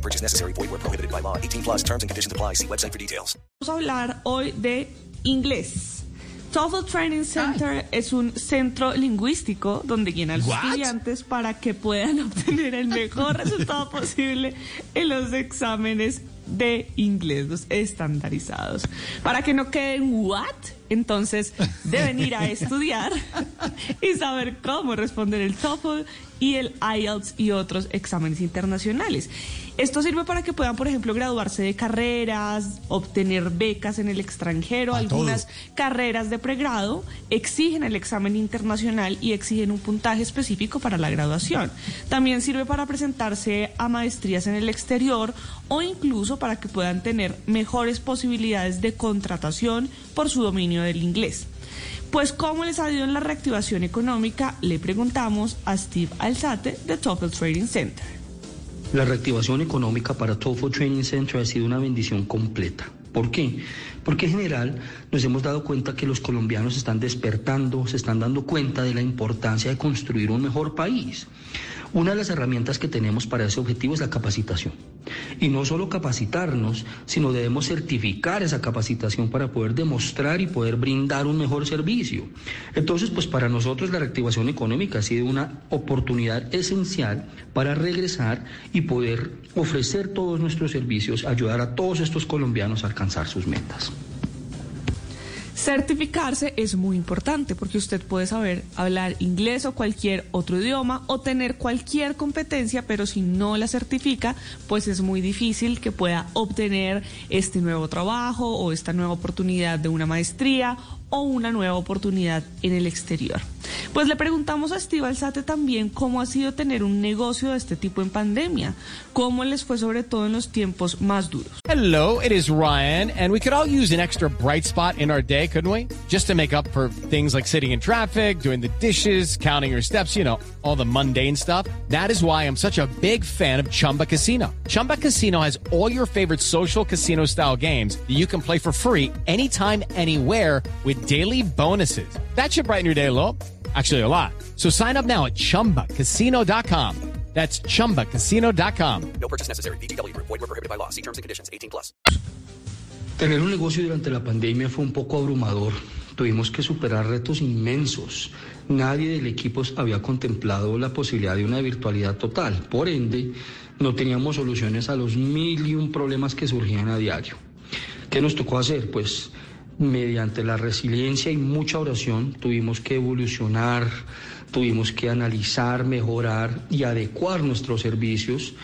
No purchase necessary. Void where prohibited by law. 18 plus terms and conditions apply. See website for details. Vamos a hablar hoy de inglés. TOEFL Training Center es un centro lingüístico donde guían a los estudiantes para que puedan obtener el mejor resultado posible en los exámenes de inglés, los estandarizados. Para que no queden what, entonces deben ir a estudiar y saber cómo responder el TOEFL y el IELTS y otros exámenes internacionales. Esto sirve para que puedan, por ejemplo, graduarse de carreras, obtener becas en el extranjero. Algunas carreras de pregrado exigen el examen internacional y exigen un puntaje específico para la graduación. También sirve para presentarse a maestrías en el exterior o incluso para que puedan tener mejores posibilidades de contratación por su dominio del inglés. Pues, ¿cómo les ha ido en la reactivación económica? Le preguntamos a Steve Alzate de TOEFL Trading Center. La reactivación económica para TOEFL Training Center ha sido una bendición completa. ¿Por qué? Porque en general nos hemos dado cuenta que los colombianos están despertando, se están dando cuenta de la importancia de construir un mejor país. Una de las herramientas que tenemos para ese objetivo es la capacitación. Y no solo capacitarnos, sino debemos certificar esa capacitación para poder demostrar y poder brindar un mejor servicio. Entonces, pues para nosotros la reactivación económica ha sido una oportunidad esencial para regresar y poder ofrecer todos nuestros servicios, ayudar a todos estos colombianos a alcanzar sus metas. Certificarse es muy importante porque usted puede saber hablar inglés o cualquier otro idioma o tener cualquier competencia, pero si no la certifica, pues es muy difícil que pueda obtener este nuevo trabajo o esta nueva oportunidad de una maestría o una nueva oportunidad en el exterior. Pues le preguntamos a Steve Alzate también cómo ha sido tener un negocio de este tipo en pandemia, cómo les fue sobre todo en los tiempos más duros. Hello, it is Ryan, and we could all use an extra bright spot in our day, couldn't we? Just to make up for things like sitting in traffic, doing the dishes, counting your steps, you know, all the mundane stuff. That is why I'm such a big fan of Chumba Casino. Chumba Casino has all your favorite social casino style games that you can play for free anytime, anywhere with daily bonuses. That should brighten your day a little. Actually, a lot. So sign up now at chumbacasino.com. That's chumbacasino.com. No purchase necessary. VGW Group. Void were prohibited by law. See terms and conditions. 18 plus. Tener un negocio durante la pandemia fue un poco abrumador. Tuvimos que superar retos inmensos. Nadie del equipo había contemplado la posibilidad de una virtualidad total. Por ende, no teníamos soluciones a los mil y un problemas que surgían a diario. ¿Qué nos tocó hacer? Pues mediante la resiliencia y mucha oración tuvimos que evolucionar, tuvimos que analizar, mejorar y adecuar nuestros servicios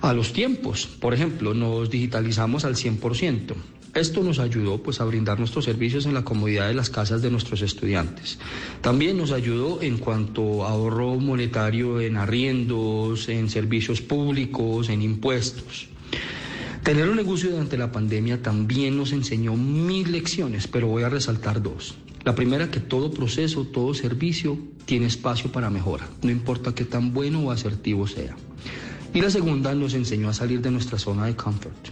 a los tiempos. Por ejemplo, nos digitalizamos al 100%. Esto nos ayudó pues a brindar nuestros servicios en la comodidad de las casas de nuestros estudiantes. También nos ayudó en cuanto a ahorro monetario en arriendos, en servicios públicos, en impuestos. Tener un negocio durante la pandemia también nos enseñó mil lecciones, pero voy a resaltar dos. La primera, que todo proceso, todo servicio tiene espacio para mejora, no importa qué tan bueno o asertivo sea. Y la segunda nos enseñó a salir de nuestra zona de confort.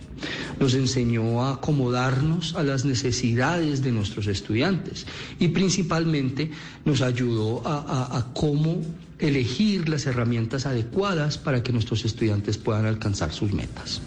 Nos enseñó a acomodarnos a las necesidades de nuestros estudiantes y principalmente nos ayudó a, a, a cómo elegir las herramientas adecuadas para que nuestros estudiantes puedan alcanzar sus metas.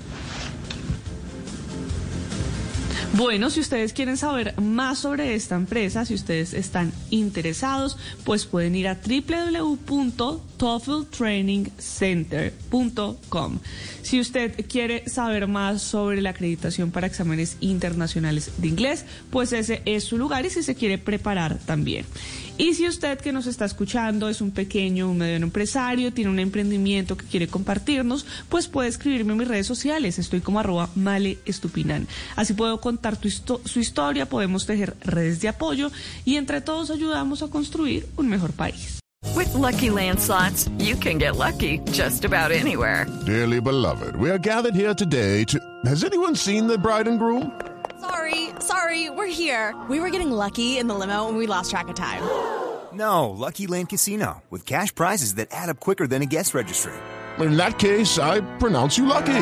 Bueno, si ustedes quieren saber más sobre esta empresa, si ustedes están interesados, pues pueden ir a www.toefltrainingcenter.com. Si usted quiere saber más sobre la acreditación para exámenes internacionales de inglés, pues ese es su lugar y si se quiere preparar también. Y si usted que nos está escuchando es un pequeño, un mediano empresario, tiene un emprendimiento que quiere compartirnos, pues puede escribirme en mis redes sociales. Estoy como arroba male estupinan. Así puedo contar tu histo- su historia, podemos tejer redes de apoyo y entre todos ayudamos a construir un mejor país. With Lucky Land slots, you can get lucky just about anywhere. Dearly beloved, we are gathered here today to. Has anyone seen the bride and groom? Sorry, sorry, we're here. We were getting lucky in the limo and we lost track of time. No, Lucky Land Casino, with cash prizes that add up quicker than a guest registry. In that case, I pronounce you lucky.